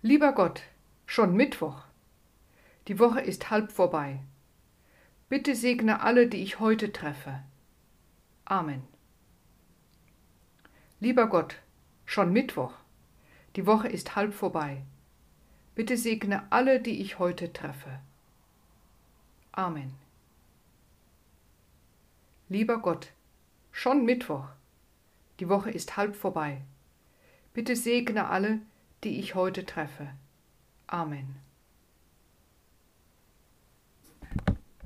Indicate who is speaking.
Speaker 1: Lieber Gott, schon Mittwoch. Die Woche ist halb vorbei. Bitte segne alle, die ich heute treffe. Amen. Lieber Gott, schon Mittwoch. Die Woche ist halb vorbei. Bitte segne alle, die ich heute treffe. Amen. Lieber Gott, schon Mittwoch. Die Woche ist halb vorbei. Bitte segne alle, die ich heute treffe. Amen.